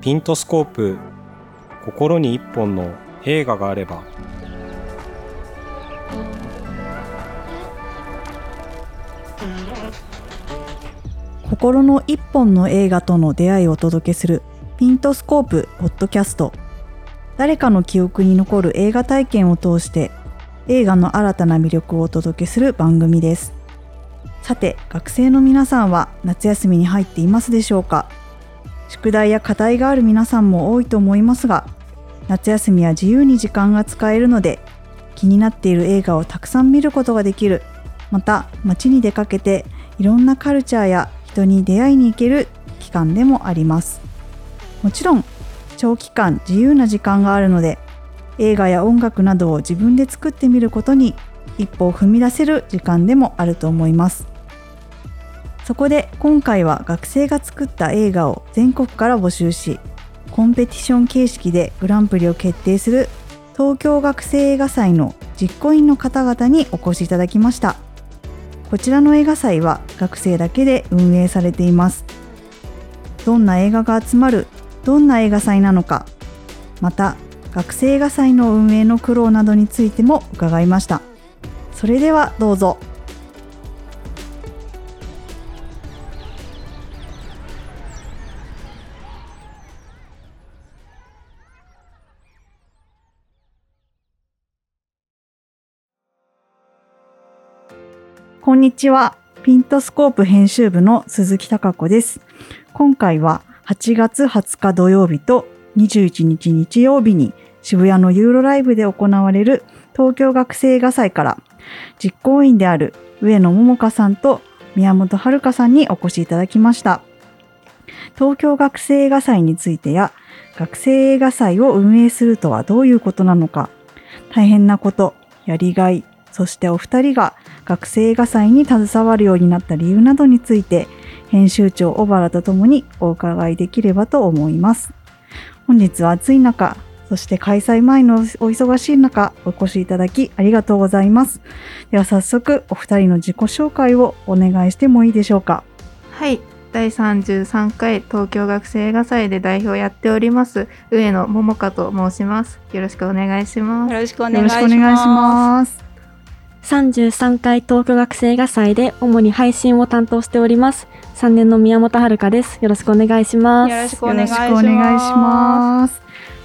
ピントスコープ心に一本の映画があれば。心の一本の映画との出会いをお届けするピントスコープポッドキャスト。誰かの記憶に残る映画体験を通して映画の新たな魅力をお届けする番組です。さて学生の皆さんは夏休みに入っていますでしょうか？宿題や課題がある皆さんも多いと思いますが夏休みは自由に時間が使えるので気になっている映画をたくさん見ることができる。また街に出かけていろんなカルチャーや人に出会いに行ける期間でもあります。もちろん長期間自由な時間があるので映画や音楽などを自分で作ってみることに一歩を踏み出せる時間でもあると思います。そこで今回は学生が作った映画を全国から募集しコンペティション形式でグランプリを決定する東京学生映画祭の実行委員の方々にお越しいただきました。こちらの映画祭は学生だけで運営されています。どんな映画が集まるどんな映画祭なのかまた学生映画祭の運営の苦労などについても伺いました。それではどうぞ。こんにちは。ピントスコープ編集部の鈴木貴子です。今回は8月20日土曜日と21日日曜日に渋谷のユーロライブで行われる東京学生映画祭から実行委員である上野桃香さんと宮本遥さんにお越しいただきました。東京学生映画祭についてや学生映画祭を運営するとはどういうことなのか、大変なこと、やりがい、そしてお二人が学生映画祭に携わるようになった理由などについて編集長小原とともにお伺いできればと思います。本日は暑い中、そして開催前のお忙しい中お越しいただきありがとうございます。では早速お二人の自己紹介をお願いしてもいいでしょうか。はい。第33回東京学生映画祭で代表をやっております上野桃香と申します。よろしくお願いします。よろしくおよ願いします。33回東京学生映画祭で主に配信を担当しております。3年の宮本遥です。よろしくお願いします。よろしくお願いします。願いします。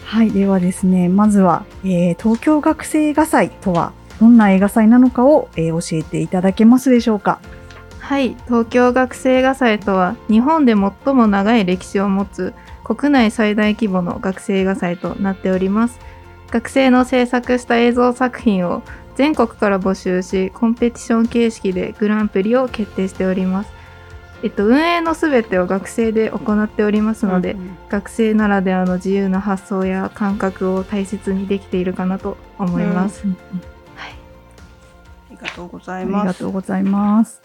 はい、ではですね、まずは、えー東京学生映画祭とはどんな映画祭なのかを、えー教えていただけますでしょうか？はい。東京学生映画祭とは日本で最も長い歴史を持つ国内最大規模の学生映画祭となっております。学生の制作した映像作品を全国から募集し、コンペティション形式でグランプリを決定しております。えっと、運営のすべてを学生で行っておりますので、うんうん学生ならではの自由な発想や感覚を大切にできているかなと思います。うんうんありがとうござありいます。がとうございます。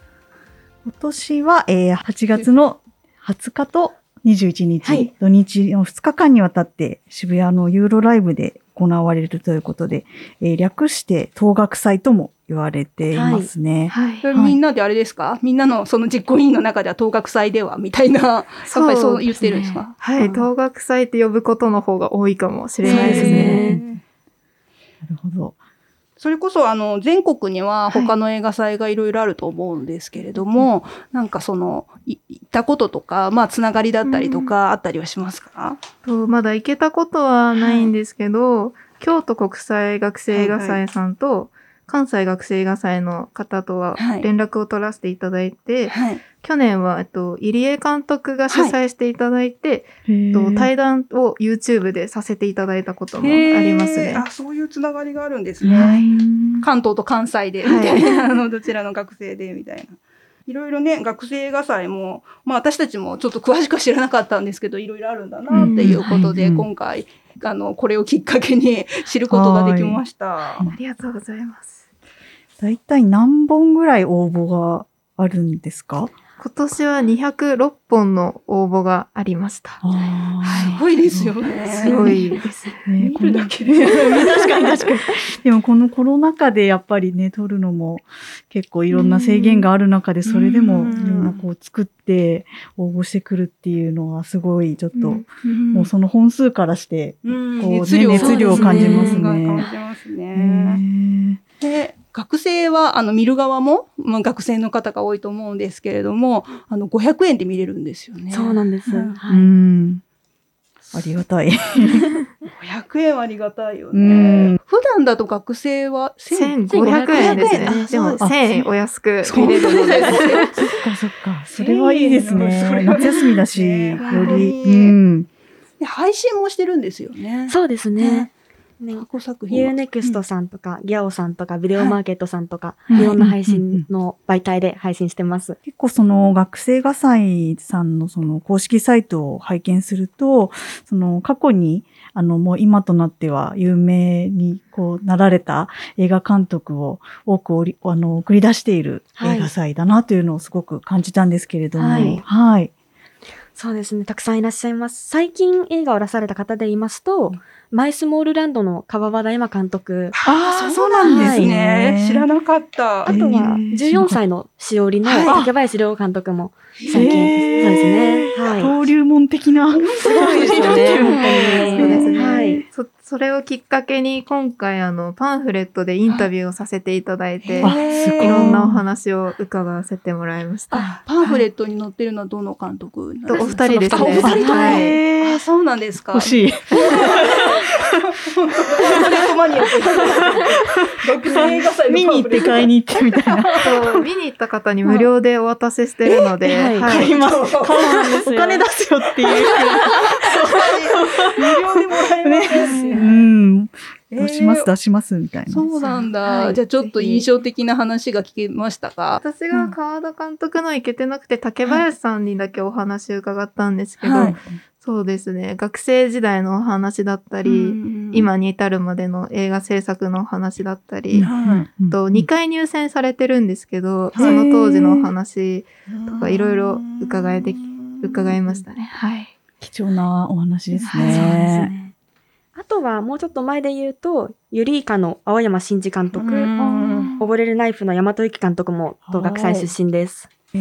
今年は、えー8月の20日と21日、はい土日の2日間にわたって渋谷のユーロライブで行われるということで、えー略して東学祭とも言われていますね。はい。それみんなであれですか、みんなのその実行委員の中では当学祭ではみたいな、やっぱりそう言ってるんですか？はい、うん。東学祭って呼ぶことの方が多いかもしれないです。ね。なるほど。それこそあの全国には他の映画祭がいろいろあると思うんですけれども、なんかそのい行ったこととか、まあつながりだったりとかあったりはしますか、とまだ行けたことはないんですけど、京都国際学生映画祭さんと、関西学生映画祭の方とははい連絡を取らせていただいて、はい。去年は、えっと、入江監督が主催していただいて、えっと対談を YouTube でさせていただいたこともありますね。あ、そういうつながりがあるんですはね。い関東と関西で、みたいな、あの、どちらの学生で、みたいな。いろいろね、学生映画祭も、まあ私たちもちょっと詳しくは知らなかったんですけど、いろいろあるんだなっていうことで、うん今回、あの、これをきっかけに知ることができました。ありがとうございます。大体何本ぐらい応募があるんですか？今年は206本の応募がありました。あすごいですよね。すごいです。ーね見るだけで。確かに確かに。でもこのコロナ禍でやっぱりね、撮るのも結構いろんな制限がある中で、それでもうんみんなこう作って応募してくるっていうのはすごいちょっと、もうその本数からして、うんこうね熱量熱量を感じますね感じますねね。で学生はあの見る側も、まあ、学生の方が多いと思うんですけれどもあの500円で見れるんですよね。そうなんです。うんはいうん。ありがたい。500円はありがたいようんね。普段だと学生は1000 1500円ですね。あでもそう1000円お安くそう見れるので。そっかそっか。それはいいですそれね。は夏休みだし、ねより。にうん。で配信もしてるんですよね。そうですね。ね過去作品は。UNEXT さんとか、ギャオさんとか、ビデオマーケットさんとか、はいいろんな配信の媒体で配信してます。結構その学生画祭さんのその公式サイトを拝見すると、その過去にあのもう今となっては有名にこうなられた映画監督を多くおりあの送り出している映画祭だなというのをすごく感じたんですけれども、はいはい。そうですね。たくさんいらっしゃいます。最近映画を出された方で言いますと、マイスモールランドの川端山監督。ああ、そうなんですね。知らなかった。あとは、へー14歳のしおりのはい竹林涼監督も最近、へーそうですね。はい。登竜門的な。すごい ですよね。そうですね。はい。そそれをきっかけに今回あのパンフレットでインタビューをさせていただいて、いいろんなお話を伺わせてもらいました。あパンフレットに載ってるのはどの監督お二人ですねあお二人とも、はいあそうなんですか。欲しい。見に行って買いに行ってみたいな。見に行った方に無料でお渡ししてるので、買います。お金出すよっていう。無料でもらえますね。ようん。出します、えー出します、みたいな。そうなんだ、はいじゃあちょっと印象的な話が聞けましたか？私が川田監督の行けてなくて、竹林さんにだけお話を伺ったんですけど、はいそうですね、学生時代のお話だったり、今に至るまでの映画制作のお話だったり、うんと2回入選されてるんですけど、いその当時のお話とかいろいろ伺えて伺いましたね。はい。貴重なお話ですそうですね。ね。あとは、もうちょっと前で言うと、ユリイカの青山真司監督、うん溺れるナイフの大和由紀監督も東学祭出身です。あ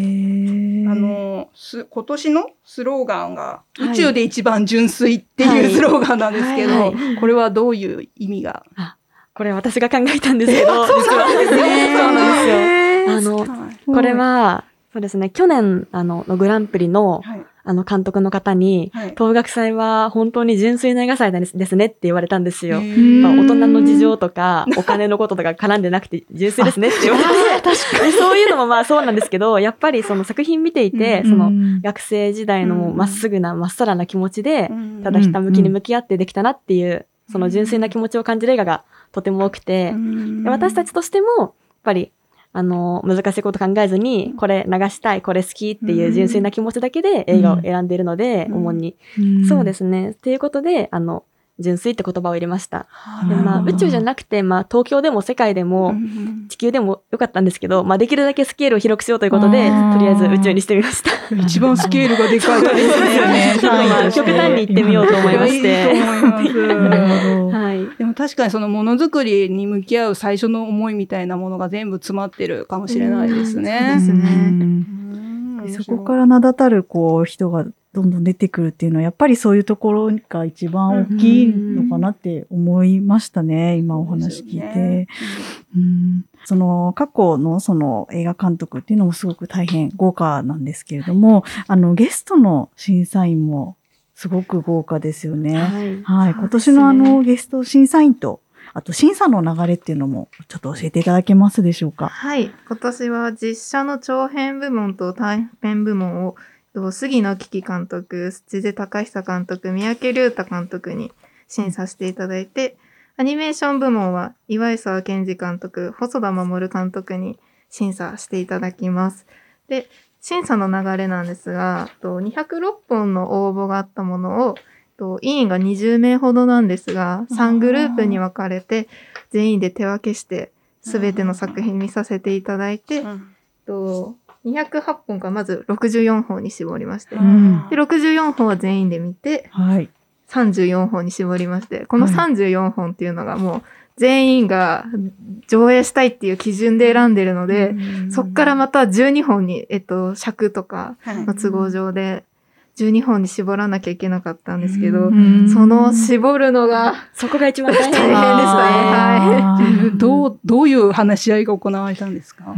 のす今年のスローガンが「はい。宇宙で一番純粋」ってはい。いうスローガンなんですけど、これはどういう意味が？これ私が考えたんですけど。そうなんですよ。あの、はい。これは、そうですね、去年、あの、のグランプリの、はいあの、監督の方に、はい東学祭は本当に純粋な映画祭ですですねって言われたんですよ。大人の事情とか、お金のこととか絡んでなくて純粋ですねって言われて、でそういうのもまあそうなんですけど、やっぱりその作品見ていて、うん。そのうん学生時代のまっすぐな、まっさらな気持ちでう、ん。ただひたむきに向き合ってできたなっていう、その純粋な気持ちを感じる映画がとても多くて、私たちとしても、やっぱり、あの、難しいこと考えずに、これ流したい、これ好きっていう純粋な気持ちだけで映画を選んでいるので、うん主に。んそうですね。っていうことで、あの、純粋って言葉を入れました。でまあ、宇宙じゃなくて、まあ、東京でも世界でも、うん地球でもよかったんですけど、まあ、できるだけスケールを広くしようということで、とりあえず宇宙にしてみました。一番スケールがでかいですね。ちょっとまあ、極端に行ってみようと思いましいいて。と思います。なるほど。はい。でも確かにそのものづくりに向き合う最初の思いみたいなものが全部詰まってるかもしれないですね。うんそうですね。うん。うん。そこから名だたるこう人がどんどん出てくるっていうのはやっぱりそういうところが一番大きいのかなって思いましたね、今お話聞いて。うん。その過去のその映画監督っていうのもすごく大変豪華なんですけれども、あのゲストの審査員もすごく豪華ですよね。はい。はい、今年のあのゲスト審査員と、あと審査の流れっていうのもちょっと教えていただけますでしょうか？はい。今年は実写の長編部門と短編部門を、と杉野樹樹監督、土出隆久監督、三宅龍太監督に審査していただいて、アニメーション部門は岩井沢健二監督、細田守監督に審査していただきます。で、審査の流れなんですが、と206本の応募があったものを、と委員が20名ほどなんですが、3グループに分かれて、全員で手分けして、すべての作品見させていただいて、と208本かまず64本に絞りまして、うん。で64本は全員で見てはい。34本に絞りましてこのはい。34本っていうのがもう全員が上映したいっていう基準で選んでるので、そっからまた12本に、えっと、尺とかはい。の都合上で12本に絞らなきゃいけなかったんですけど、うん。その絞るのがそこが一番大変でしたね。あーどう、どういう話し合いが行われたんですか？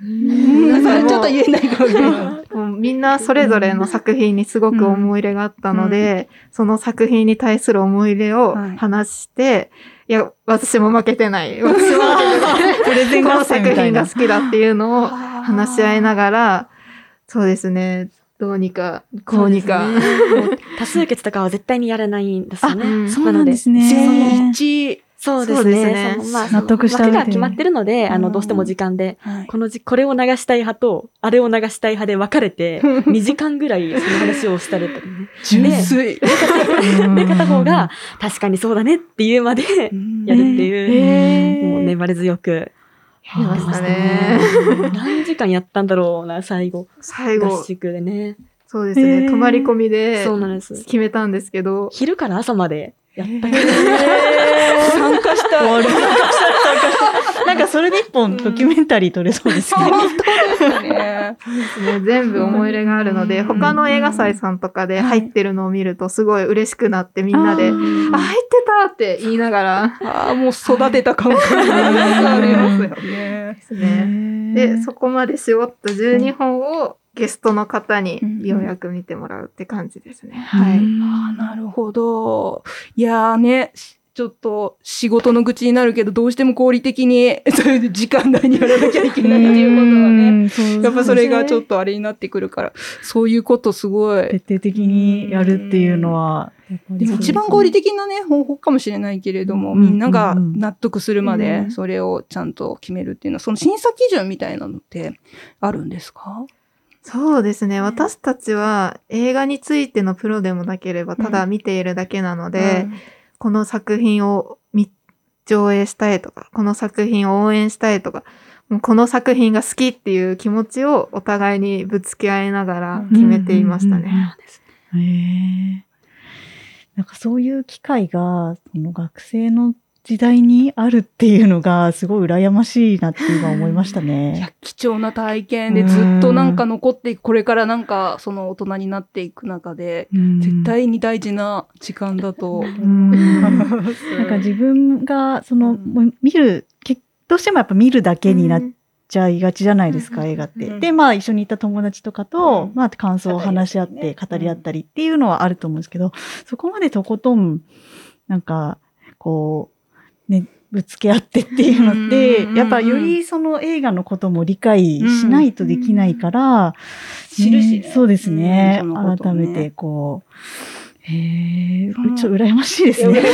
それちょっと言えないかもしれない。みんなそれぞれの作品にすごく思い入れがあったので、その作品に対する思い入れをはい話して、い、や、私も負けてない。私も負けてない。プレゼンこの作品が好きだっていうのを話し合いながら、そうですね、どうにか、こうにか。ね多数決とかは絶対にやらないんですよね。うんそうなんですね。全員一致。そうですね。まあ、納得した枠が決まってるので、あの、うんどうしても時間で、はいこのじ、これを流したい派と、あれを流したい派で分かれて、2時間ぐらいその話をしたりとかね。純粋。うん。で、片方が、確かにそうだねっていうまでやるっていう、えー。もう粘り強くやりましたね。ね。何時間やったんだろうな、最後。最後、合宿でね。そうですね、泊まり込みでそうなんです。決めたんですけど、昼から朝までやったけど、参加した。なんかそれで一本ドキュメンタリー撮れそうですね。本当ですね。ね、全部思い入れがあるので、うん他の映画祭さんとかで入ってるのを見るとすごい嬉しくなってみんなで、あ、入ってたって言いながらああ、もう育てた感覚が ありますよね。ですね。で、そこまで絞った12本をゲストの方にようやく見てもらうって感じですね。はい。ああ、なるほど。いやーね、しちょっと仕事の愚痴になるけど、どうしても合理的に、そういう時間内にやらなきゃいけないっていうことはね。ね。やっぱそれがちょっとあれになってくるから、そういうことすごい。徹底的にやるっていうのは、でも一番合理的なね、方法かもしれないけれども、うんみんなが納得するまうでん。それをちゃんと決めるっていうのは、その審査基準みたいなのってあるんですか？そうですね。私たちは映画についてのプロでもなければ、ただ見ているだけなので、この作品を見上映したいとか、この作品を応援したいとか、もうこの作品が好きっていう気持ちをお互いにぶつけ合いながら決めていましたうんうんうんね。へえ。なんかそういう機会が、その学生の時代にあるっていうのが、すごい羨ましいなって今思いましたいやね。貴重な体験でずっとなんか残っていく、これからなんかその大人になっていく中で、絶対に大事な時間だと。うん。なんか自分が、その、見る、けどうしてもやっぱ見るだけになっちゃいがちじゃないですか、うん映画って。うんで、まあ一緒に行った友達とかと、うんまあ感想を話し合って、語語り合ったりっていうのはあると思うんですけど、そこまでとことん、なんか、こう、ね、ぶつけ合ってっていうのって、うんやっぱよりその映画のことも理解しないとできないから、知るしそうですね。ね。改めてこう、へえ、うん。ちょっと羨ましいですね。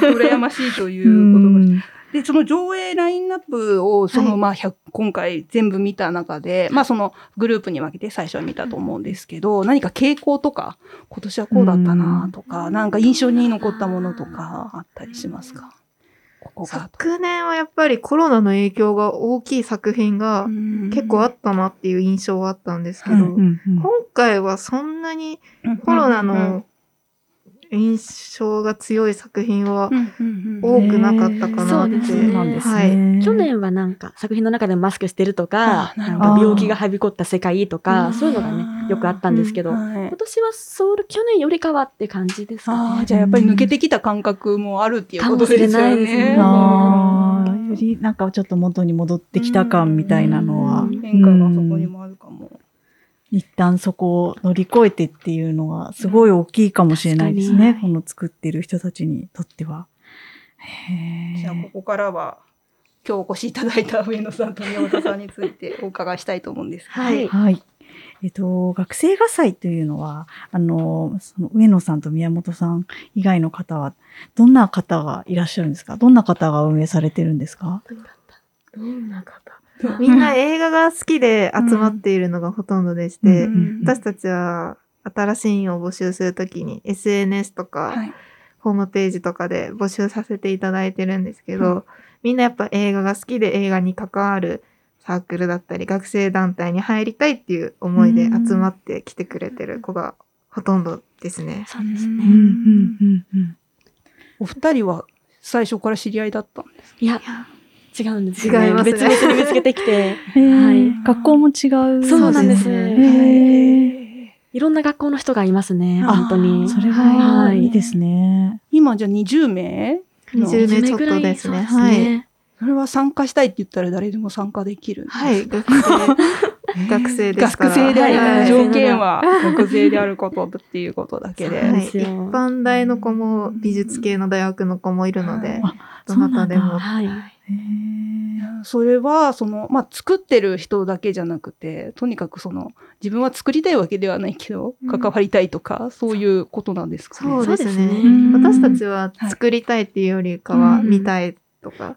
羨ましいということが。うんで、その上映ラインナップを、その、はい。まあ、100今回全部見た中で、まあ、そのグループに分けて最初は見たと思うんですけど、何か傾向とか、今年はこうだったなとか、なんか印象に残ったものとかあったりしますか？ここが。昨年はやっぱりコロナの影響が大きい作品が結構あったなっていう印象はあったんですけど、今回はそんなにコロナの印象が強い作品は多くなかったかなって。そうですね。そうなんですはい。ね。去年はなんか作品の中でマスクしてるとか、か病気がはびこった世界とか、そういうのがね、よくあったんですけど、はい。今年はそう、去年よりかはって感じですかね。ああ、じゃあやっぱり抜けてきた感覚もあるっていうことですよかもしれないですねよりなんかちょっと元に戻ってきた感みたいなのは。うん、変化がそこにもある。かも。一旦そこを乗り越えてっていうのはすごい大きいかもしれないですね。この作ってる人たちにとっては。へじゃあ、こえ。こからは、今日お越しいただいた上野さんと宮本さんについてお伺いしたいと思うんですけど。はいはい。えっと、学生画祭というのは、あの、その上野さんと宮本さん以外の方は、どんな方がいらっしゃるんですか？どんな方が運営されてるんですか？どんな方？みんな映画が好きで集まっているのがほとんどでして、うん私たちは新しい員を募集するときに SNS とか、はい。ホームページとかで募集させていただいてるんですけど、うんみんなやっぱ映画が好きで映画に関わるサークルだったり学生団体に入りたいっていう思いで集まってきてくれてる子がほとんどですね。そうですね。うんうんうんうんお二人は最初から知り合いだったんですいや、違うんですよね。違いますね。別々に見つけてきて、はい。学校も違う。そうなんです。へへー。いろんな学校の人がいますね、あ本当に。それははい。いいですね。今じゃあ20名の。20名ちょっとですね。はい。それは参加したいって言ったら誰でも参加できるはい、学生、学生ですから。学生である、はい。条件は。学生であることっていうことだけで。はい、一般大の子も美術系の大学の子もいるので、あどなたでも。はい。それは、その、まあ、作ってる人だけじゃなくて、とにかくその、自分は作りたいわけではないけど、うん。関わりたいとか、そういうことなんですかね？そうですね。そうですね。私たちは作りたいっていうよりかはうん見たいとか、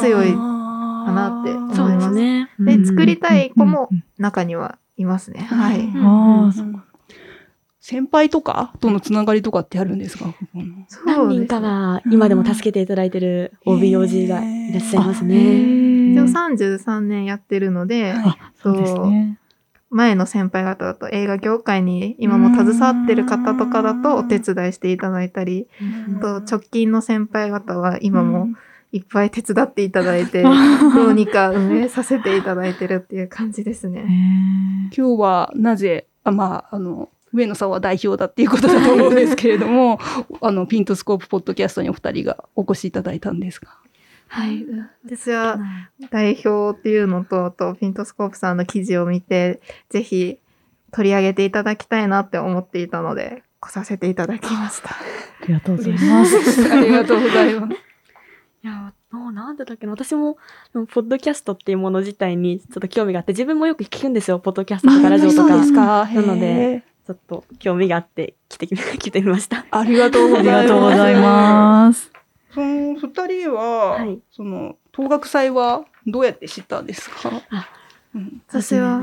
強いかなって思います。そうですね。で作りたい子も中にはいますね。はい。うんああ、そうん先輩とかとのつながりとかってあるんですか？何人。かは今でも助けていただいてる OBOG がいらっしゃいますね。一応33年やってるので、はいそうですね。前の先輩方だと映画業界に今も携わってる方とかだとお手伝いしていただいたり、あと直近の先輩方は今もいっぱい手伝っていただいて、どうにか運営させていただいてるっていう感じですへね。ー今日はなぜ、あまあ、あの、上野さんは代表だっていうことだと思うんですけれども、あの、ピントスコープポッドキャストにお二人がお越しいただいたんですか？はい。私は代表っていうのと、あとピントスコープさんの記事を見て、ぜひ取り上げていただきたいなって思っていたので、来させていただきました。ありがとうございます。ありがとうございます。いや、もうなんでだっけな。私も、ポッドキャストっていうもの自体にちょっと興味があって、自分もよく聞くんですよ。ポッドキャストとかラジオとか。そうですか。なのでちょっと興味があって来てき、来てみました。ありがとうごあざいます。りがとうございます。その二人は、はい。その、東学祭はどうやって知ったんですか？あうん。私は、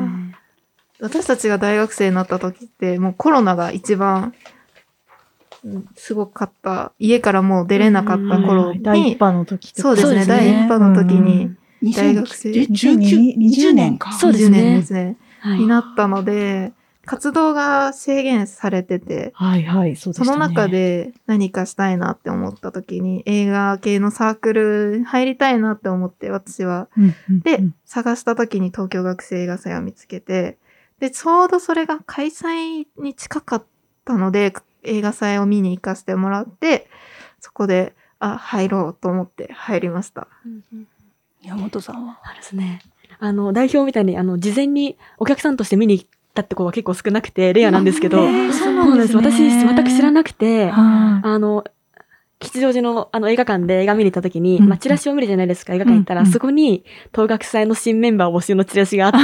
私たちが大学生になった時って、もうコロナが一番、うんすごかった、家からもう出れなかった頃に、第一波の時そうですね、ね。第一波の時に、大学生2019 20年か。20そうですね。年ですね、はい。になったので、活動が制限されてて、はいはい、そうでしたね。その中で何かしたいなって思った時に、映画系のサークル入りたいなって思って、私は。うん、うんで、うん探した時に東京学生映画祭を見つけて、で、ちょうどそれが開催に近かったので、映画祭を見に行かせてもらって、そこで、あ、入ろうと思って入りました。うんうん山本さんは？そうですね。あの、代表みたいに、あの、事前にお客さんとして見にたって子は結構少なくて、レアなんですけど、そうなんです。私、全く知らなくて、はあの、吉祥寺のあの映画館で映画見に行った時に、うん。まあ、チラシを見るじゃないですか、映画館行ったら、うん。うん。そこに、東学祭の新メンバー募集のチラシがあって、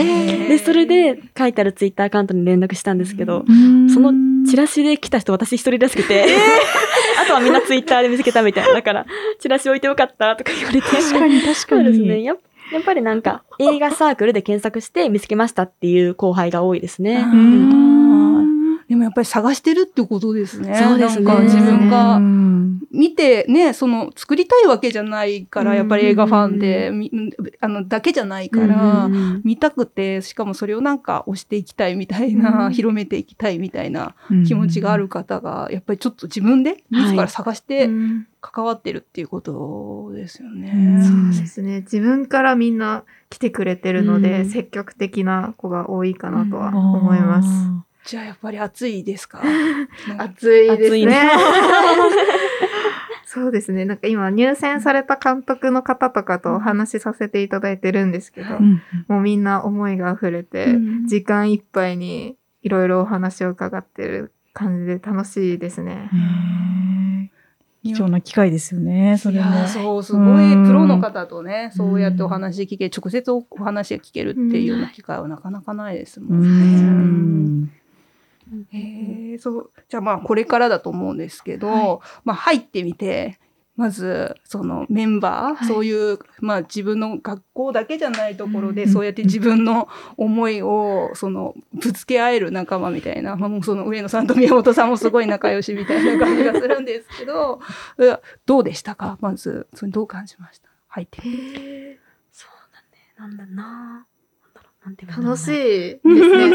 で、それで書いてあるツイッターアカウントに連絡したんですけど、いそのチラシで来た人私一人らしくて、あとはみんなツイッターで見つけたみたいな。だから、チラシ置いてよかったとか言われて。確かに確かに。そうですね。やっやっぱりなんか、映画サークルで検索して見つけましたっていう後輩が多いですね。うん。でもやっぱり探してるってことですね。そうですね。なんか自分うがん。見てね、その作りたいわけじゃないから、やっぱり映画ファンで、みあの、だけじゃないから、見たくて、しかもそれをなんか押していきたいみたいな、うん。広めていきたいみたいな気持ちがある方が、やっぱりちょっと自分で自ら探してうん。関わってるっていうことですよね。うんそうですね。自分からみんな来てくれてるので、うん。積極的な子が多いかなとは思います。じゃあやっぱり暑いですか？暑いですね暑いね。そうですね。なんか今入選された監督の方とかとお話しさせていただいてるんですけど、うんもうみんな思いが溢れて、うん時間いっぱいにいろいろお話を伺ってる感じで楽しいですね。貴重な機会ですよね、そいれも。やそう、すごいプロの方とね、そうやってお話聞け、直接お話が聞けるっていうような機会はなかなかないですもうんね。え、そう。じゃあまあこれからだと思うんですけど、まあ入ってみて、まずそのメンバー、はいそういう、まあ自分の学校だけじゃないところで、うんそうやって自分の思いを、その、ぶつけ合える仲間みたいな、まあもうその上野さんと宮本さんもすごい仲良しみたいな感じがするんですけど、どうでしたか？まず、それどう感じました？入ってみて。そうだね。なんだな。楽しいですね。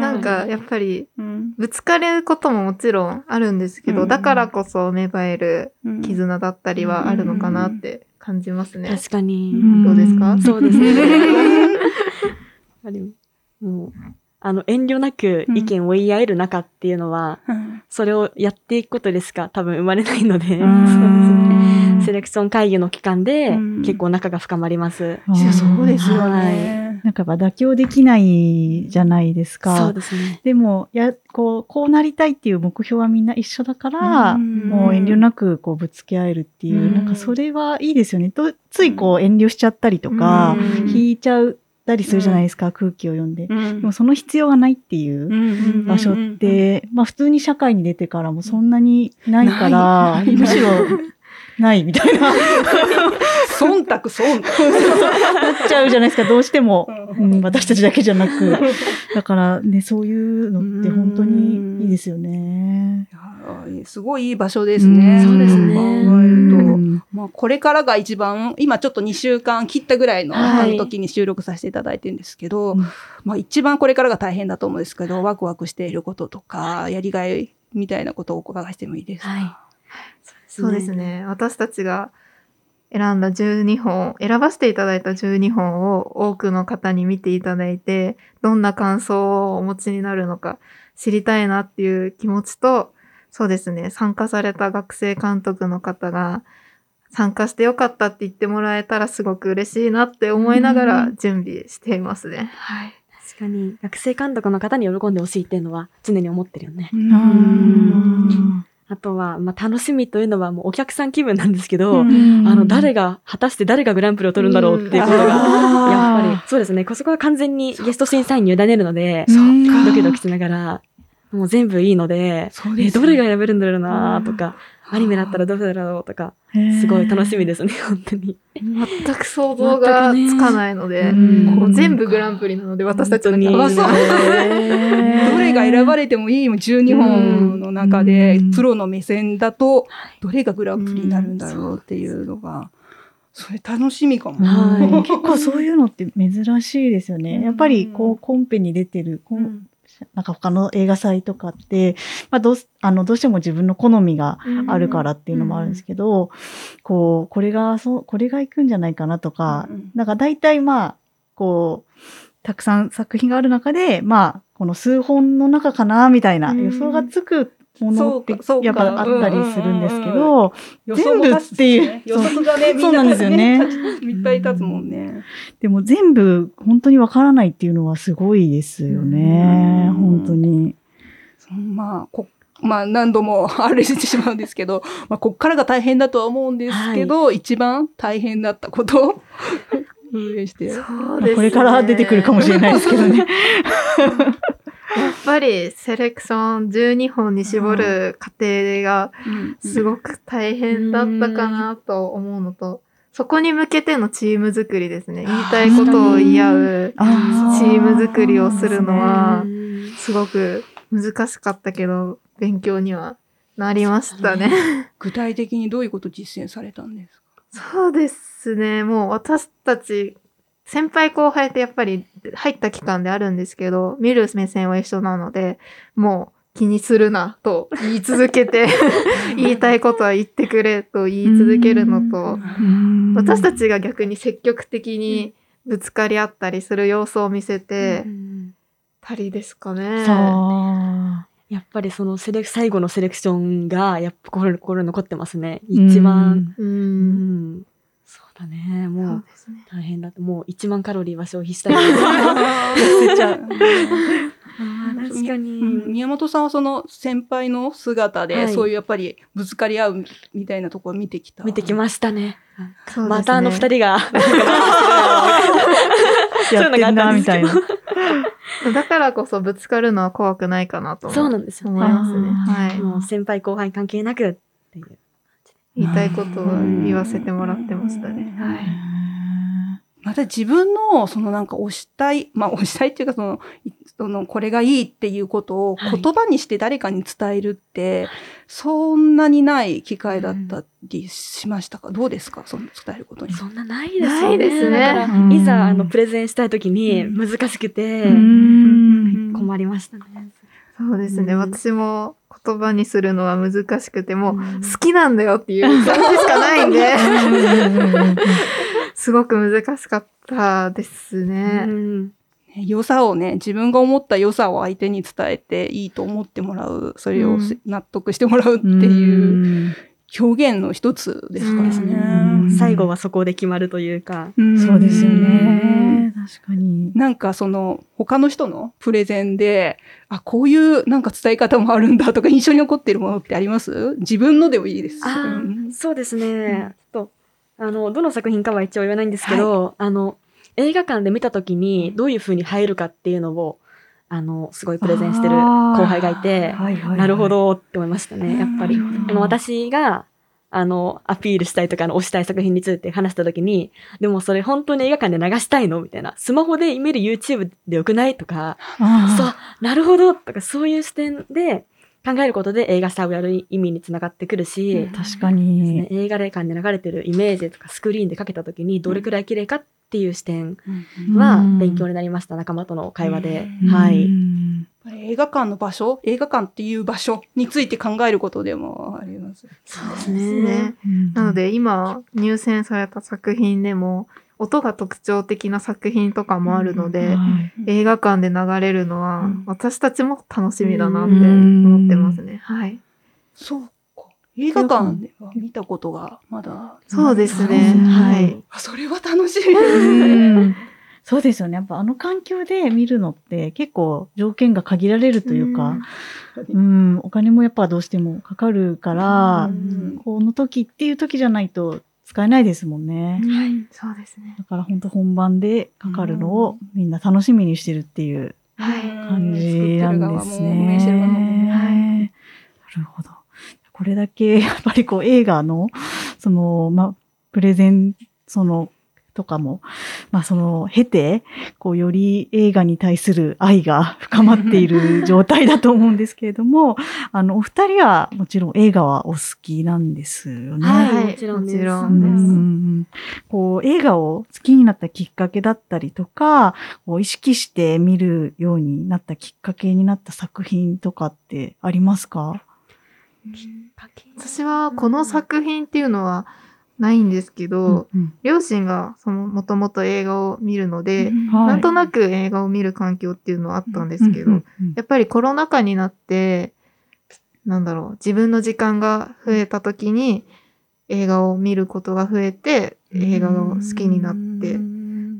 ななんか、やっぱり、うんぶつかることももちろんあるんですけど、うんだからこそ芽生えるうん絆だったりはあるのかなって感じますね。確かに。うんどうですか？そうですね。やっぱりもう、あの、遠慮なく意見を言い合える中っていうのは、うん。それをやっていくことでしか？多分生まれないので、うん。セレクション会議の期間でうん。結構仲が深まります。いやそうですよね。なんか妥協できないじゃないですか。そうですね。でも、や、こう、こうなりたいっていう目標はみんな一緒だから、うん。もう遠慮なくこうぶつけ合えるっていう、うん。なんかそれはいいですよね。とついこう遠慮しちゃったりとか、うん。引いちゃったりするじゃないですか、空気を読んで。うんでもその必要がないっていう場所って、まあ普通に社会に出てからもそんなにないから、むしろないみたいな、な っ忖度忖度。ちゃうじゃないですか、どうしても。ううん、私たちだけじゃなく。だからね、そういうのって本当にいいですよね。すごいいい場所ですね。うんそうですね考えると。うんまあ、これからが一番、今ちょっと2週間切ったぐらいのはい時に収録させていただいてるんですけど、うんまあ一番これからが大変だと思うんですけど、ワクワクしていることとか、やりがいみたいなことをお伺いしてもいいですか、はい。そうですね。私たちが選んだ12本、選ばせていただいた12本を多くの方に見ていただいて、どんな感想をお持ちになるのか知りたいなっていう気持ちと、そうですね、参加された学生監督の方が、参加してよかったって言ってもらえたらすごく嬉しいなって思いながら準備していますね。はい。確かに、学生監督の方に喜んでほしいっていうのは常に思ってるよね。うん。あとは、まあ、楽しみというのはもうお客さん気分なんですけど、うん。あの、誰が、果たして誰がグランプリを取るんだろうっていうことが、うん。やっぱり、そうですね、そこは完全にゲスト審査員に委ねるので、うん。ドキドキしながら、もう全部いいので、え、そうですどれが選べるんだろうなとか、アニメだったらどうだろうとか、すごい楽しみですね、本当に。全く想像がつかないので、うん。こう全部グランプリなので私たちのに どれが選ばれてもいいも12本の中でうん、プロの目線だと、どれがグランプリになるんだろうっていうのが、それ楽しみかも。はい。う ん結構そういうのって珍しいですよね。やっぱりこうコンペに出てる、うんなんか他の映画祭とかって、まあどうすあのどうしても自分の好みがあるからっていうのもあるんですけど、こう、これが、そう、これが行くんじゃないかなとか、うんなんか大体まあ、こう、たくさん作品がある中で、まあ、この数本の中かな、みたいなうん予想がつくものってやっぱあったりするんですけど、全部っていう測がね、みそうなんですよねいっぱい立つもんね。でも全部本当にわからないっていうのはすごいですよね。うん本当に。まあ、こまあ何度もあれしてしまうんですけど、まあ、こっからが大変だとは思うんですけど、一番大変だったことを 運営して。そうまあですねこれから出てくるかもしれないですけどね。やっぱりセレクション12本に絞る過程がすごく大変だったかなと思うのと、そこに向けてのチーム作りですね。言いたいことを言い合うあチーム作りをするのはう、んすごく難しかったけど、勉強にはなりましたね。具体的にどういうこと実践されたんですか？そうですね。もう私たち、先輩後輩ってやっぱり入った期間であるんですけど、見る目線は一緒なので、もう気にするなと言い続けて、言いたいことは言ってくれと言い続けるのと、私たちが逆に積極的にぶつかり合ったりする様子を見せてうんたりですかね。さやっぱりそのセレク、最後のセレクションが、やっぱ心に残ってますね。あ一番。。う。うんうだね。そもう。大変だって、もう1万カロリーは消費したい。痩せちゃう。確かに。うん宮本さんはその先輩の姿で、はいそういうやっぱりぶつかり合うみたいなところを見てきた。見てきましたね。またあの二人が、やってんな、みたいな。だからこそぶつかるのは怖くないかなとそうなんですよね。思いますね。はい。もう先輩後輩関係なくっていう。言いたいことを言わせてもらってましたね。はい。また自分の、そのなんか推したい、まあ推したいっていうかその、いそのこれがいいっていうことをはい。言葉にして誰かに伝えるって、そんなにない機会だったりしましたか、どうですか？その伝えることに。そんなないですよね。ないですね。だからうん。いざ、あの、プレゼンしたいときにうん。難しくて、うん。困りましたね。そうですね、うん。私も言葉にするのは難しくても、うん。好きなんだよっていう感じしかないんで、すごく難しかったですうね。ん。良さをね、自分が思った良さを相手に伝えていいと思ってもらう、それをし納得してもらうっていう表現の一つですからうんね。最後はそこで決まるというか。うんそうですよね。確かに。なんかその他の人のプレゼンで、あ、こういうなんか伝え方もあるんだとか印象に残ってるものってあります？自分のでもいいです。あそうですね。ちょっと、あの、どの作品かは一応言わないんですけど、あの、映画館で見たときにどういう風に入るかっていうのを、あの、すごいプレゼンしてる後輩がいて、はいはいはいなるほ。どって思いましたね、やっぱり。あの私が、あの、アピールしたいとか、あの、推したい作品について話したときに、でもそれ本当に映画館で流したいのみたいな。スマホで見る YouTube でよくないとか、あそう、なるほどとか、そういう視点で考えることで映画祭をやる意味につながってくるし、あ確かに。映画館で流れてるイメージとかスクリーンでかけたときにどれくらい綺麗かっていう視点うんはうん勉強になりました、仲間との会話で。うんはい。映画館の場所、映画館っていう場所について考えることでもあります。そうですねね。なの、で今入選された作品でも音が特徴的な作品とかもあるので、はい映画館で流れるのはうん私たちも楽しみだなってうん思ってますね。はい。そうか。映画館では見たことがまだ。そうですね。うんはい。あそれは楽しみ。うん そうですよね。やっぱあの環境で見るのって結構条件が限られるというか、うん、お金もやっぱどうしてもかかるから、うんこの時っていう時じゃないと使えないですもんね。はい。そうですね。だから本当本番でかかるのをみんな楽しみにしてるっていうはい。感じなんですね。運営してる側もなるほど。これだけ やっぱりこう映画のそのまあプレゼンそのとかもまあその経てこうより映画に対する愛が 深まっている 状態だと思うんですけれども、あのお二人はもちろん映画はお好きなんですよね。はいもちろんです。もちろうんですん。こう映画を好きになったきっかけだったりとか、こう意識して見るようになったきっかけになった作品とかってありますか？私はこの作品っていうのはないんですけど、うん両親がそのもともと映画を見るので、はい。なんとなく映画を見る環境っていうのはあったんですけど、うんうんやっぱりコロナ禍になって、なんだろう、自分の時間が増えた時に映画を見ることが増えて、映画を好きになって、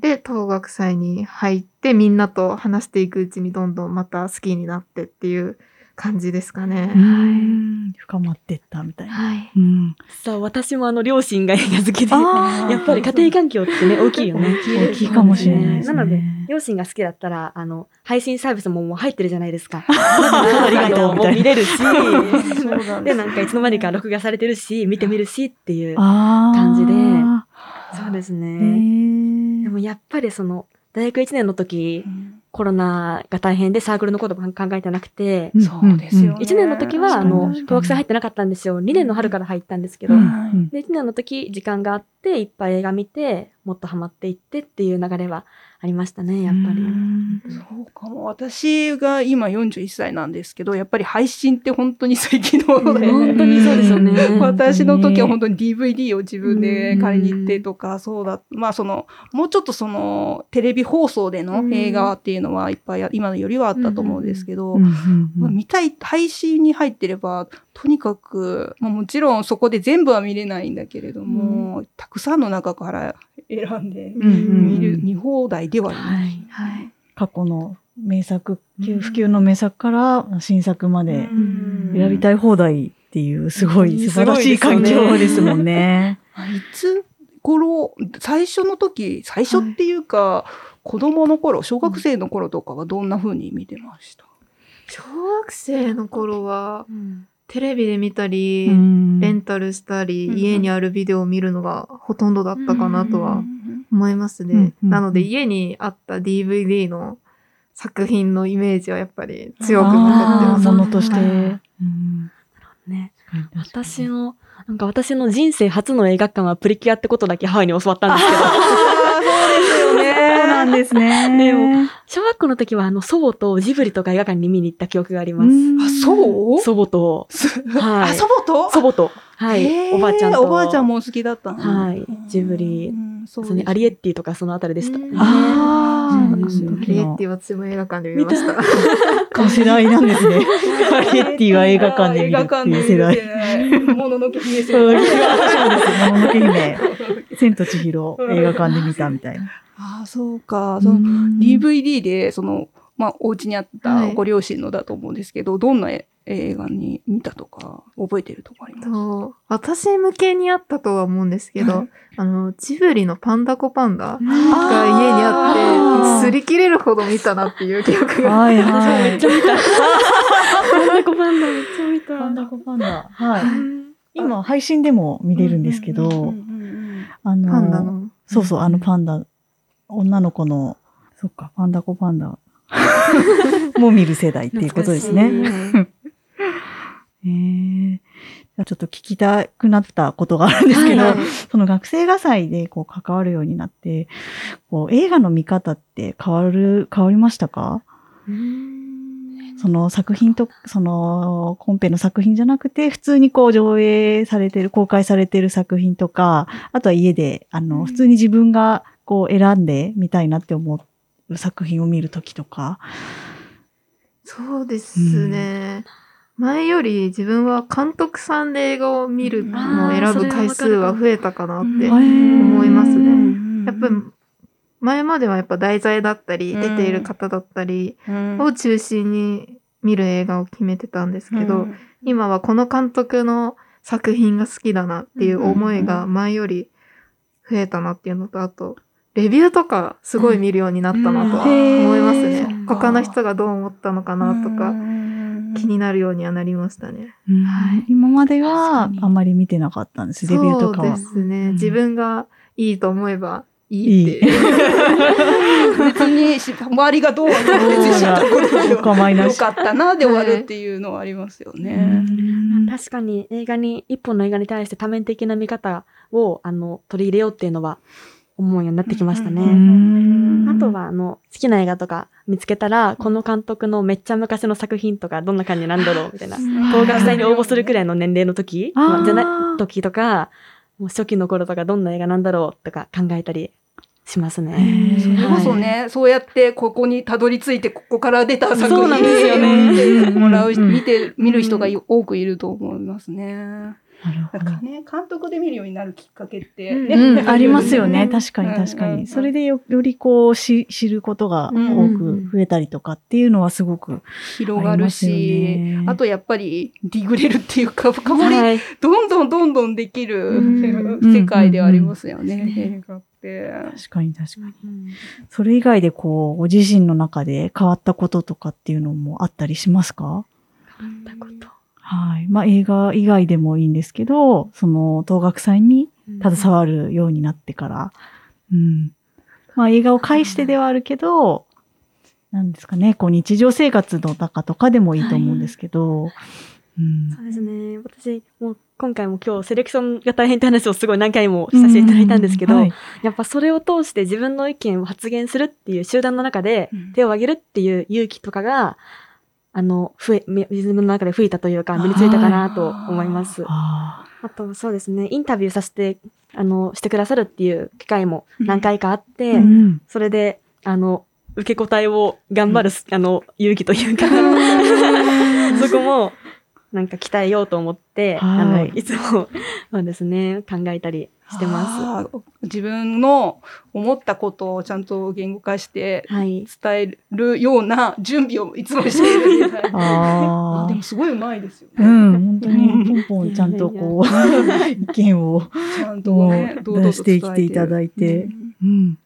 で、東学祭に入ってみんなと話していくうちにどんどんまた好きになってっていう感じですかね。うん深まってったみたいな。はい。うんさあ、私もあの、両親が映画好きで、やっぱり家庭環境ってね、大きいよね。大きいかもしれないですね。なので、両親が好きだったら、あの、配信サービスももう入ってるじゃないですか。ありがとうみたいなもう見れるし、で、なんかいつの間にか録画されてるし、見てみるしっていう。感じでそうですへね。ーでもやっぱりその、大学1年の時、コロナが大変でサークルのことも考えてなくて、そうですよね。1年の時は、あの、東学生入ってなかったんですよ。2年の春から入ったんですけど、うんうん。で、1年の時、時間があって、いっぱい映画見て、もっとハマっていってっていう流れはありましたね、やっぱり。うん。そうかも。私が今41歳なんですけど、やっぱり配信って本当に最近のもので、本当にそうですよね。私の時は本当に。DVD を自分で借りに行ってとか、そうだ、まあその、もうちょっとその、テレビ放送での映画っていうのはいっぱいあ、今のよりはあったと思うんですけど、まあ、見たい、配信に入ってれば、とにかく、まあ、もちろんそこで全部は見れないんだけれども、たくさんの中から選んでうんうん見る、見放題ではあります。はいはい。過去の名作、旧不及の名作から新作までうん。選びたい放題っていうすごいうん。素晴らしい環境ですもんね。あいつ頃、最初の時、最初っていうか、子供の頃、小学生の頃とかはどんな風に見てました、小学生の頃は、うんテレビで見たり、うんレンタルしたり、うん家にあるビデオを見るのがほとんどだったかなとは思いますね。なので家にあった DVD の作品のイメージはやっぱり強く残ってます。ものとして。はいうんね。私の、なんか私の人生初の映画館はプリキュアってことだけ母に教わったんですけど、なんですね。でも小学校の時はあの祖母とジブリとか映画館に見に行った記憶があります。あ、そう祖母と、はい。あ、祖母と？祖母と、はい、おばあちゃんと、おばあちゃんも好きだったの？はい。ジブリ。うんそうそうね、アリエッティとかそのあたりでした。うん。ああ、うん。その時のリエッティ私も映画館で見ました。お世代なんですね。アリエッティは映画館で見るって映画館でいう世代。もののけ姫世そう代。です。もののけ姫、千と千尋映画館で見た。みた。いな。ああ、そうか。その DVD で、その、まあ、お家にあったご両親のだと思うんですけど、どんな映画に見たとか、覚えてるとかあります？と私向けにあったとは思うんですけど、あの、ジブリのパンダコパンダが家にあって、擦り切れるほど見たなっていう記憶が。はいはいめっちゃ。見た。パンダコパンダめっちゃ見た。パンダコパンダ。はい。今、配信でも見れるんですけど、あパンダの、の。そうそう、あのパンダ、女の子の、そっか、パンダコパンダ。も見る世代っていうことですね。え ちょっと聞きたくなったことがあるんですけど、はいその学生画祭でこう関わるようになって、こう映画の見方って変わる、変わりましたか？その作品と、そのコンペの作品じゃなくて、普通にこう上映されてる、公開されてる作品とか、あとは家で、あの、普通に自分がこう選んでみたいなって思う作品を見るときとか。そうですね。前より自分は監督さんで映画を見るのを選ぶ回数は増えたかなってうん。思いますね。うん。やっぱり前まではやっぱ題材だったり、うん出ている方だったりうん。を中心に見る映画を決めてたんですけど、今はこの監督の作品が好きだなっていう思いが前より増えたなっていうのと、あと、レビューとかすごい見るようになったなとは思いますうんねへー。他の人がどう思ったのかなとかうん気になるようにはなりましたね。はい今まではあんまり見てなかったんです、レビューとかはそうで。すね。うん自分がいいと思えばいいって。いい 別にし周りがどうは別に知ったことないお構いなし。よかったなで終わるっていうのはありますよね。うん確かに映画に、一本の映画に対して多面的な見方を、あの、取り入れようっていうのは思うようになってきましたうね。んあとは、あの、好きな映画とか見つけたら、この監督のめっちゃ昔の作品とか、どんな感じなんだろうみたいな。東学祭に応募するくらいの年齢の時、まあじゃない時とか、もう初期の頃とかどんな映画なんだろうとか考えたりしますへね。ーそれこそね、そうやってここにたどり着いて、ここから出た作品そうなんですよね見てもらう、うん見て、見る人が多くいると思いますね。ね、監督で見るようになるきっかけって、うんねうん、ありますよね。確かにうん確かに。うんうんそれでよよりこうし知ることが多く増えたりとかっていうのはすごく広がるし、あとやっぱりディグレるっていうか、深掘り、はい。どんどんどんどんできるうん 世界ではありますよね、うん映画って。確かに確かに。それ以外でこう、ご自身の中で変わったこととかっていうのもあったりしますか？変わったこと。はい。まあ映画以外でもいいんですけど、その、東学祭に携わるようになってから、うん。まあ映画を介してではあるけど、なんですかね、こう日常生活の中とかでもいいと思うんですけど、うん。そうですね。私、もう今回も今日セレクションが大変って話をすごい何回もさせていただいたんですけど、うはい。やっぱそれを通して自分の意見を発言するっていう集団の中でうん。手を挙げるっていう勇気とかが、あの、増え、み自分の中で増えたというか、身についたかなと思います。ああと、そうですね、インタビューさせて、あの、してくださるっていう機会も何回かあって、ーうん。それで、あの、受け答えを頑張る、あの、勇気というか、そこも、なんか鍛えようと思って、あの、はいいつも、そうですね、考えたりしてまあー自分の思ったことをちゃんと言語化してす。はい。伝えるような準備をいつもしているみたいな。あーあでもすごいうまいですよね。うん、本当にポンポンちゃんとこう、意見をちゃんともね、う堂々と出してきていただいて。うん。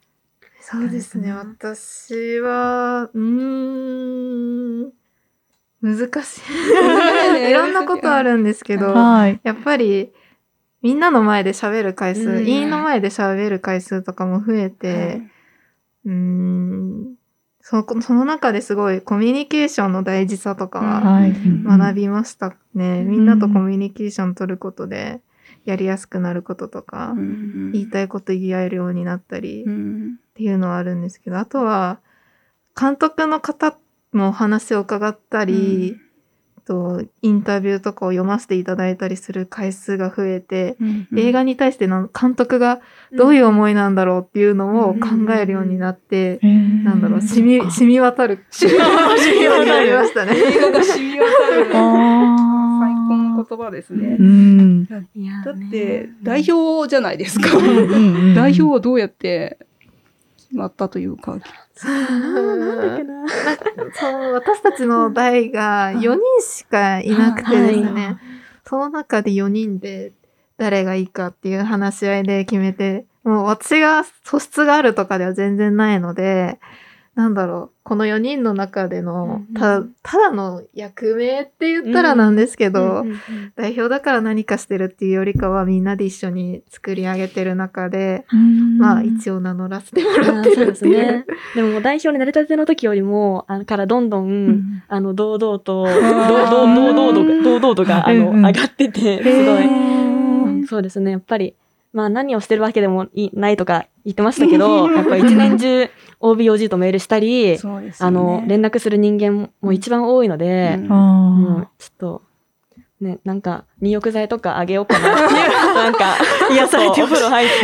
そうですね。私は、うーん、難しい。いろんなことあるんですけど、はい。やっぱり、みんなの前で喋る回数、うん。委員の前で喋る回数とかも増えて、うーん、そこその中ですごいコミュニケーションの大事さとかははい。学びましたね。ん。みんなとコミュニケーション取ることで、やりやすくなることとか、うん。言いたいこと言い合えるようになったり、っうん。ていうのはあるんですけど、あとは、監督の方のお話を伺ったり、とインタビューとかを読ませていただいたりする回数が増えて、うん映画に対しての監督がどういう思いなんだろうっていうのを考えるようになって、なんだろう、染み、染み渡る。染み渡りましたね。映画が染み渡る 最高あの言葉ですねー。うん。だって代表じゃないですか。代 代表はどうやって決まったというか。なんだっけな。そう、私たちの代が4人しかいなくてですはね、その中で4人で誰がいいかっていう話し合いで決めて、もう私が素質があるとかでは全然ないので、なんだろう、この4人の中でのうん、たただの役名って言ったらなんですけど、代表だから何かしてるっていうよりかはみんなで一緒に作り上げてる中で、まあ一応名乗らせてもらってるっていう。ですね。でも代表になりたての時よりも、あのからどんどん、あの、堂々と、堂々、堂々度が、堂々度が、あの、上がってて、すごい。うんそうですね、やっぱり、まあ何をしてるわけでもいないとか言ってましたけど、やっぱり一年中 OBOG とメールしたり、そうですあの、連絡する人間も一番多いので、うん。もうあちょっと、ね、なんか、入浴剤とかあげようかなっていう、なんか、癒されてお風呂入って、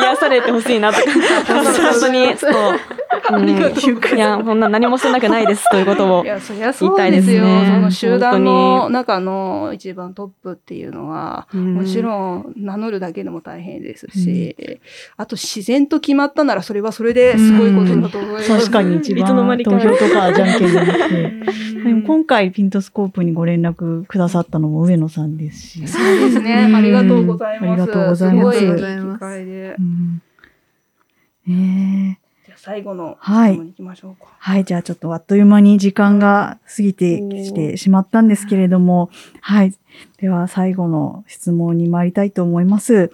癒されてほしいなとか、本当に、ちょっと、うん、いや、そんな何もしてなくないですということを。言いたいですね。その集団本の中の一番トップっていうのは、うん。もちろん名乗るだけでも大変ですし、あと自然と決まったならそれはそれですごいことだと思います。確かに一番投票とかじゃんけんじゃなくて。うん。でも今回ピントスコープにご連絡くださったのも上野さんですし。そうですね。ありがとうございます。ざいますすごい機会でう。んねえじゃあ最後のはい質問に行きましょうか。はい、じゃあちょっとあっという間に時間が過ぎてきてしまったんですけれども、はい。では最後の質問に参りたいと思います。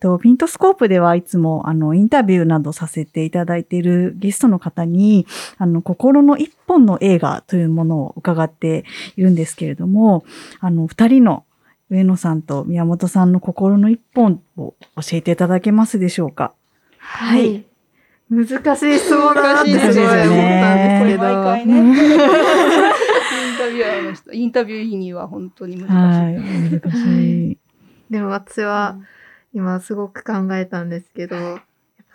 とピントスコープではいつもあのインタビューなどさせていただいているゲストの方に、あの心の一本の映画というものを伺っているんですけれども、あの二人の上野さんと宮本さんの心の一本を教えていただけますでしょうか？はい。難しい質問だなってすごい思ったんですこれけど。毎回ね。インタビュアーの人、インタビュー員には本当に難しい。はい、難しい。でも私は今すごく考えたんですけど、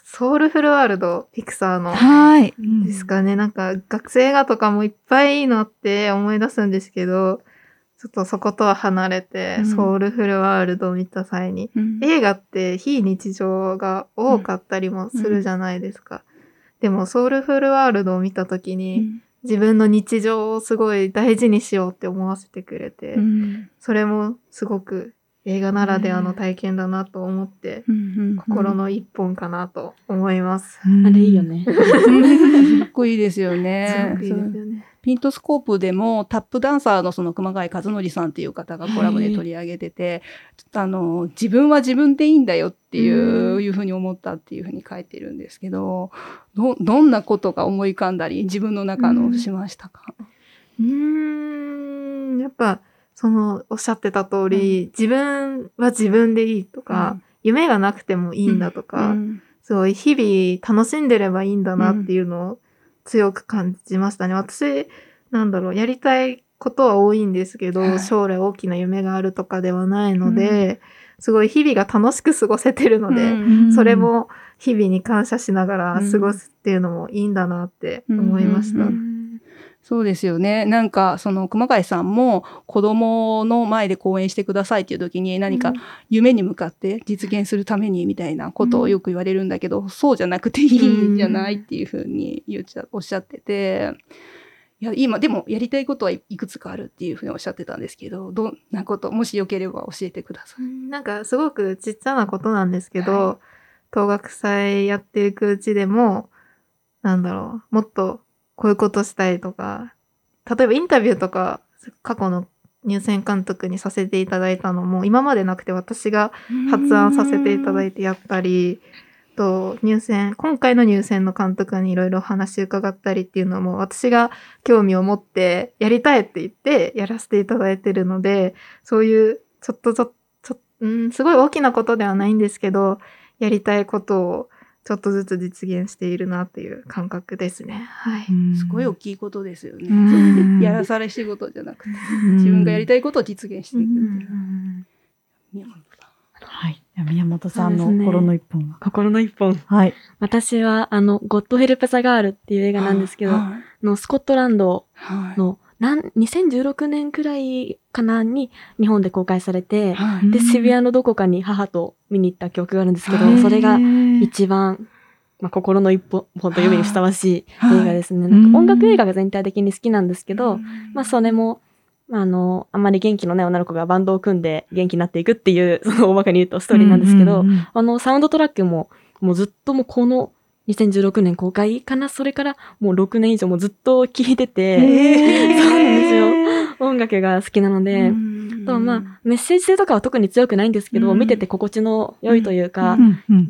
ソウルフルワールド、ピクサーのはい。ですかね。なんか学生映画とかもいっぱいいいのって思い出すんですけど、ちょっとそことは離れて、うんソウルフルワールドを見た際に、うん映画って非日常が多かったりもするじゃないですか。でもソウルフルワールドを見た時に、自分の日常をすごい大事にしようって思わせてくれて、うんそれもすごく映画ならではの体験だなと思って、うん心の一本かなと思います。あれいいよね。すっごいいいですよすねご。くいいですよね。ピントスコープでもタップダンサーのその熊谷和則さんっていう方がコラボで取り上げてて、ちょっとあの、自分は自分でいいんだよっていう、うん。いうふうに思ったっていうふうに書いてるんですけど、ど、どんなことが思い浮かんだり、自分の中のしましたか、うーん、やっぱ、その、おっしゃってた通り、自分は自分でいいとか、夢がなくてもいいんだとか、うん。すごい日々楽しんでればいいんだなっていうのを強く感じましたね。私、なんだろう、やりたいことは多いんですけど、はい将来大きな夢があるとかではないので、すごい日々が楽しく過ごせてるので、うんそれも日々に感謝しながら過ごすっていうのもいいんだなって思いました。うんうんうんそうですよね。なんか、その、熊谷さんも子供の前で講演してくださいっていう時に何か夢に向かって実現するためにみたいなことをよく言われるんだけど、そうじゃなくていいんじゃないっていうふうに言っちゃおっしゃってて、いや、今、でもやりたいことはいくつかあるっていうふうにおっしゃってたんですけど、どんなこと、もしよければ教えてください。なんかすごくちっちゃなことなんですけど、は当学祭やっていくうちでも、なんだろう、もっとこういうことしたいとか、例えばインタビューとか過去の入選監督にさせていただいたのも今までなくて私が発案させていただいてやったり、と入選、今回の入選の監督にいろいろ話伺ったりっていうのも私が興味を持ってやりたいって言ってやらせていただいてるので、そういうちょっとちょっと、うん、すごい大きなことではないんですけど、やりたいことをちょっとずつ実現しているなっていう感覚ですね。はい。すごい大きいことですよね。うんやらされ仕事じゃなくて、自分がやりたいことを実現していくっていう。うん宮本さはい。宮本さんの心の一本は？心の一本。はい。私は、あの、ゴッドヘルプザガールっていう映画なんですけど、はいのスコットランドはいの、なん、2016年くらいかなに日本で公開されて、はい。で、うん。渋谷のどこかに母と見に行った記憶があるんですけど、それが一番、まあ、心の一歩、本という意味にふさわしいはい。映画ですね。いなんか音楽映画が全体的に好きなんですけど、まあ、それも、まああの、あんまり元気のない女の子がバンドを組んで元気になっていくっていう、その大まかに言うとストーリーなんですけど、あの、サウンドトラックも、もうずっともうこの2016年公開かな？それからもう6年以上もずっと聴いてて、へー。そうなんですよ。音楽が好きなので、あとはまあ、メッセージ性とかは特に強くないんですけど、うん。見てて心地の良いというか、やっ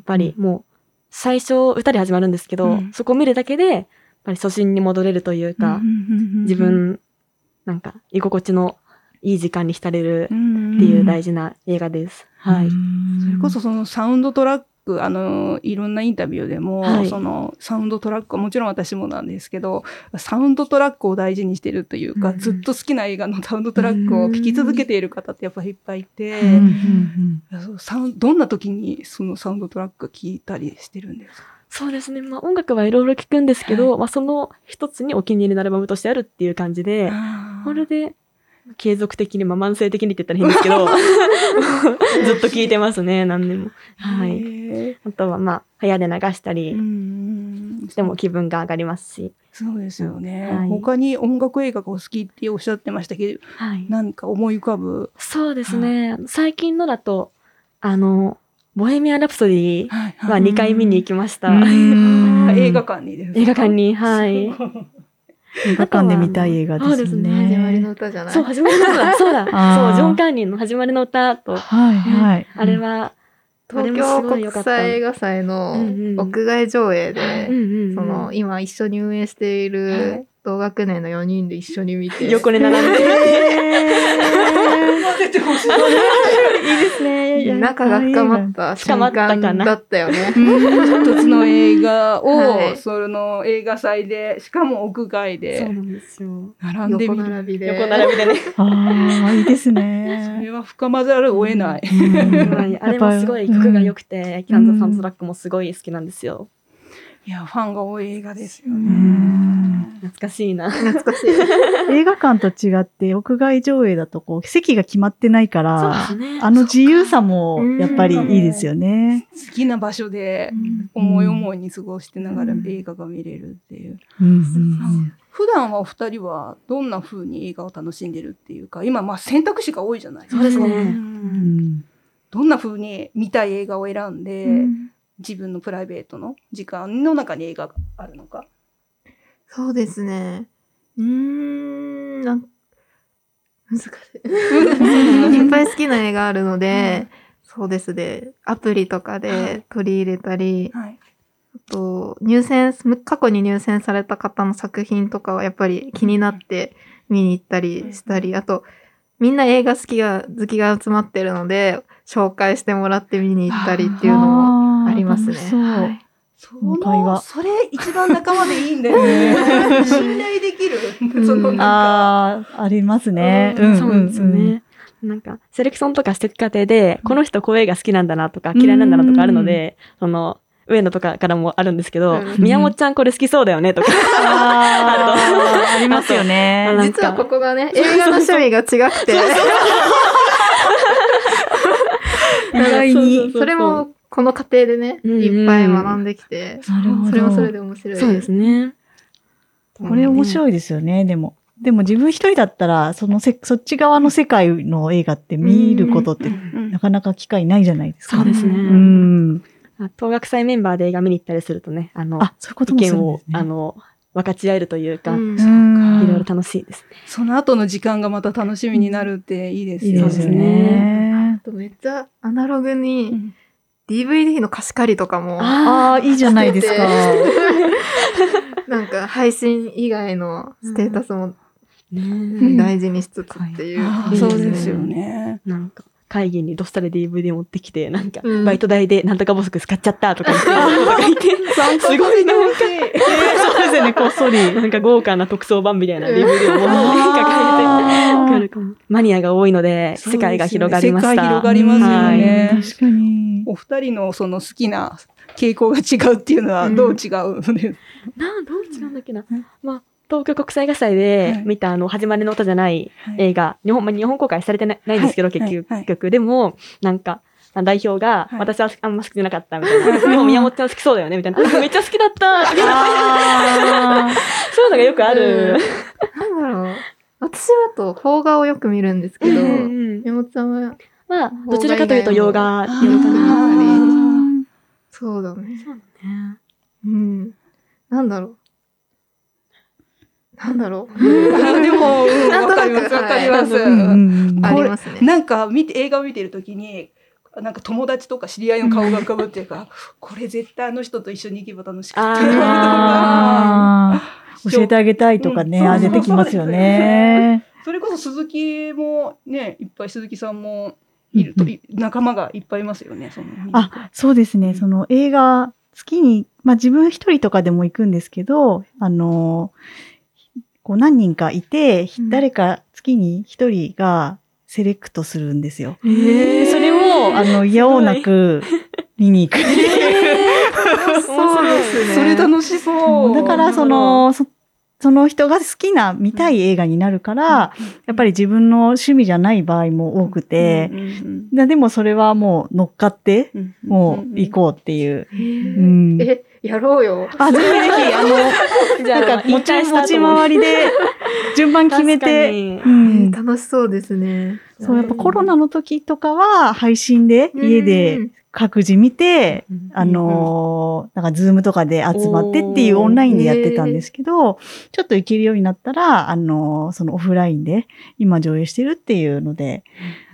ぱりもう、最初歌で始まるんですけど、うん。そこを見るだけで、やっぱり初心に戻れるというか、自分、なんか、居心地のいい時間に浸れるってっていう大事な映画です。はい。それこそそのサウンドトラック、あの、いろんなインタビューでも、はい。そのサウンドトラックはもちろん私もなんですけど、サウンドトラックを大事にしてるというか、うんずっと好きな映画のサウンドトラックを聴き続けている方ってやっぱりいっぱいいて、うんうんいやそうサウンどんな時にそのサウンドトラック聴いたりしてるんですか？そうですね。まあ音楽はいろいろ聞くんですけど、まあその一つにお気に入りのアルバムとしてあるっていう感じで、で継続的に、まあ慢性的にって言ったらいいんですけど、ずっと聞いてますね、何年も。はい。い。あとはまあ部屋で流したりうんしても気分が上がりますし。そうですよね、はい他に音楽映画がお好きっておっしゃってましたけど、はい。何か思い浮かぶ？そうですね。最近のだと、あの、ボヘミアン・ラプソディはいは2回見に行きました。映画館にですか？映画館に、はい。映画館で見たい映画ですよそうですね。始まりの歌じゃない？そう、始まりの歌。そうだ。そう、ジョン・カーニーの始まりの歌と、はいはい。あれは、東京国際映画祭の屋外上映うんで、その、今一緒に運営していはいる同学年の4人で一緒に見て、横に並んで。い。いいですね。仲が深まった瞬深まったかな間だったよね。一つの映画を、はいその映画祭で、しかも屋外そうでなんですよ。横並んでみる。並びで。横並びでね。ああ、いいですそね。れは深まざるを得ない。うんあれもすごい曲が良くて、キャンザサウンドトラックもすごい好きなんですよ。いや、ファンが多い映画ですようね。ん懐かしいな。懐かしい。映画館と違って屋外上映だとこう席が決まってないから、そうですねあの自由さもやっぱりいいですよね。好きな場所で思い思いに過ごしてながら映画が見れるっていう。うんうん普段はお二人はどんな風に映画を楽しんでるっていうか、今まあ選択肢が多いじゃないですか。そうですねんうんどんな風に見たい映画を選んで、自分のプライベートの時間の中に映画があるのか。そうですね。うーん、なん 難しい。いっぱい好きな映画あるので、そうですね。アプリとかで取り入れたり、はい。あと、入選、過去に入選された方の作品とかはやっぱり気になって見に行ったりしたり、あと、みんな映画好きが、好きが集まってるので、紹介してもらって見に行ったりっていうのもありますね。はいそ会話の、それ一番仲間でいいんだよね。信頼できる。そのなんか、ああ、ありますね。うんそうなんですよね。なんか、セレクションとかしていく過程で、この人こういう映画好きなんだなとか、嫌いなんだなとかあるので、その、上野とかからもあるんですけど、うん宮本ちゃんこれ好きそうだよねとか。ありますよね。実はここがね、映画の趣味が違くて、意外に。それもこの過程でね、うんうんいっぱい学んできて、なるほどそれもそれで面白いそうですね。これ面白いですよね、でも。でも自分一人だったら、そのせ、そっち側の世界の映画って見ることってうんなかなか機会ないじゃないですか。そうですね。うん。あ東学祭メンバーで映画見に行ったりするとね、あの、あ、そういうこと意見をもするんです、ね。あの、分かち合えるというか、うんうんいろいろ楽しいですね。その後の時間がまた楽しみになるっていいですよね。いいですよね。あとめっちゃアナログうにん DVD の貸し借りとかもああ、いいじゃないですか。なんか配信以外のステータスもね大事にしつつっていう。そうですよね。なんか会議にどっさり DVD 持ってきて、なんか、うん。バイト代でなんとかボスク使っちゃったとか言って、とか言って、すごいなんか、そうですよね、こっそり、なんか豪華な特装版みたいな DVD を持って抱えて、マニアが多いので、世界が広がりました。世界広がりますよね。はい。確かに。お二人のその好きな傾向が違うっていうのはどう違うので、などう違うんだっけな。まあ、東京国際画祭で見たあの、始まりの歌じゃない映画、日本、まあ、日本公開されてないないんですけど、はい結局、でも、なんか、代表が、はい私はあんま好きじゃなかったみたいな。でも宮本ちゃん好きそうだよねみたいな。めっちゃ好きだったそういうのがよくある。なんだろう。私はあと邦画をよく見るんですけど、うん山本さんは、まあ、どちらかというと洋画、あ洋画かな。ーそうだね。うん。なんだろう。なんだろう。あでも、うんなんとなくわかります、ありますね。なんか見て、映画を見てるときに、なんか友達とか知り合いの顔が浮かぶっていうか、これ絶対あの人と一緒に行けば楽しくて。教えてあげたいとかね、うんあ出てきますよね。それこそ鈴木もね、いっぱい鈴木さんもいると、仲間がいっぱいいますよね、その。あ、そうですね。その映画、月に、まあ自分一人とかでも行くんですけど、あの、こう何人かいて、うん誰か月に一人がセレクトするんですよ。へーでそれを、あの、いやおうなく見に行くっていう。そうですね。それ楽しそう。だから、その、そその人が好きな見たい映画になるから、やっぱり自分の趣味じゃない場合も多くて。うん、うんででもそれはもう乗っかって、うんもう行こうっていう。へうーん。え、やろうよ。あ、ぜひぜひ、あの、なんか持ち持ち回りで 順番決めて、うに。ん、楽しそうですね。そうやっぱコロナの時とかは配信で家で各自見て、あのーなんかズームとかで集まってっていうオンラインでやってたんですけど、ちょっと行けるようになったら、あのーそのオフラインで今上映してるっていうので、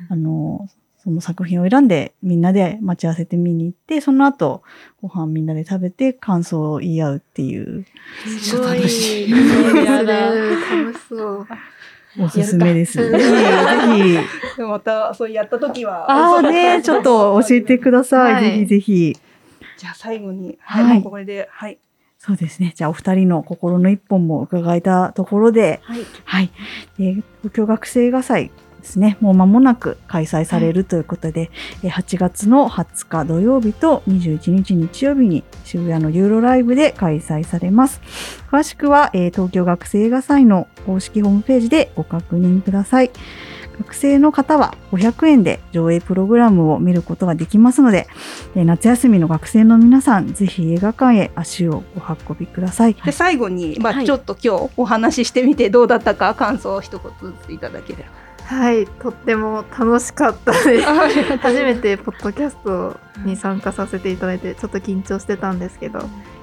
あのーその作品を選んでみんなで待ち合わせて見に行って、その後ご飯みんなで食べて感想を言い合うっていう。すごい。楽しい。やだ楽しそう。おすすめです。やっぜひ、また、そうやった時は。ああね、ちょっと教えてください。はいぜひぜひ。じゃあ最後に、はいこれで、はい。そうですね。じゃあお二人の心の一本も伺えたところで、はい。はい。で東京学生画祭ですね。もう間もなく開催されるということで、えー8月の20日土曜日と21日日曜日に渋谷のユーロライブで開催されます。詳しくは、えー東京学生画祭の公式ホームページでご確認ください。学生の方は500円で上映プログラムを見ることができますので、えー夏休みの学生の皆さん、ぜひ映画館へ足をお運びください。で、最後に、まあ、はいちょっと今日お話ししてみてどうだったか感想を一言ずついただければ。はい、とっても楽しかったです。初めてポッドキャストに参加させていただいてちょっと緊張してたんですけど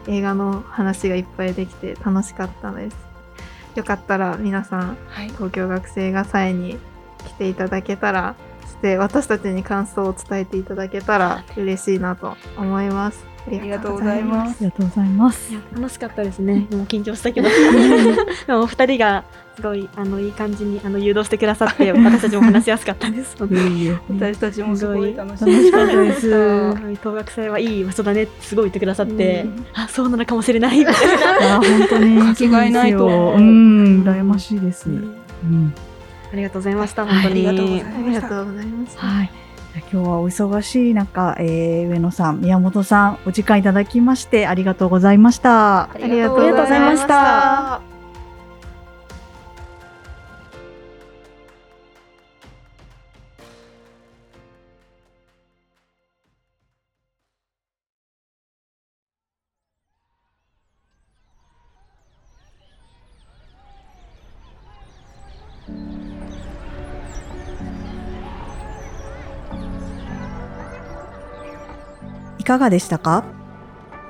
映画の話がいっぱいできて楽しかったですよかったら皆さんはい。東京学生が祭に来ていただけたらそして私たちに感想を伝えていただけたら嬉しいなと思いますありがとうございまあすりがとうございますい。や楽しかったですね。もう緊張したけど。でもお二人がすごいあのいい感じにあの誘導してくださって 私たちも話しやすかったです。私たちもすごい楽しかったです。すごい東学祭はいい場所だねってすごい言ってくださって、うんあそうなのかもしれないみたいな。あ本当にかけがえないと思ううん、羨ましいです。うん、ありがとうございました。はい本当に。ありがとうございあますはい。今日はお忙しい中、えー、上野さん、宮本さん、お時間いただきましてありがとうございました。ありがとうございましたいかがでしたか？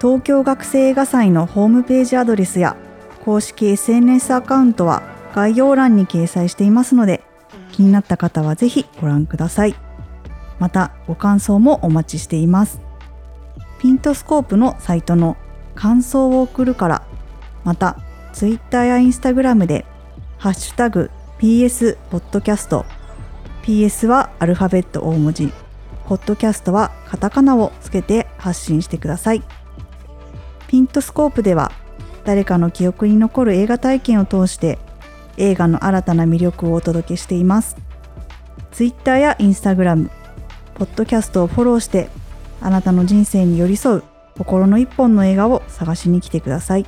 東京学生映画祭のホームページアドレスや公式 SNS アカウントは概要欄に掲載していますので、気になった方はぜひご覧ください。また、ご感想もお待ちしています。ピントスコープのサイトの感想を送るから、また、Twitter や Instagram で、ハッシュタグ PS ポッドキャスト PS はアルファベット大文字、ポッドキャストはカタカナをつけて発信してください。ピントスコープでは、誰かの記憶に残る映画体験を通して、映画の新たな魅力をお届けしています。Twitter や Instagram、ポッドキャストをフォローして、あなたの人生に寄り添う心の一本の映画を探しに来てください。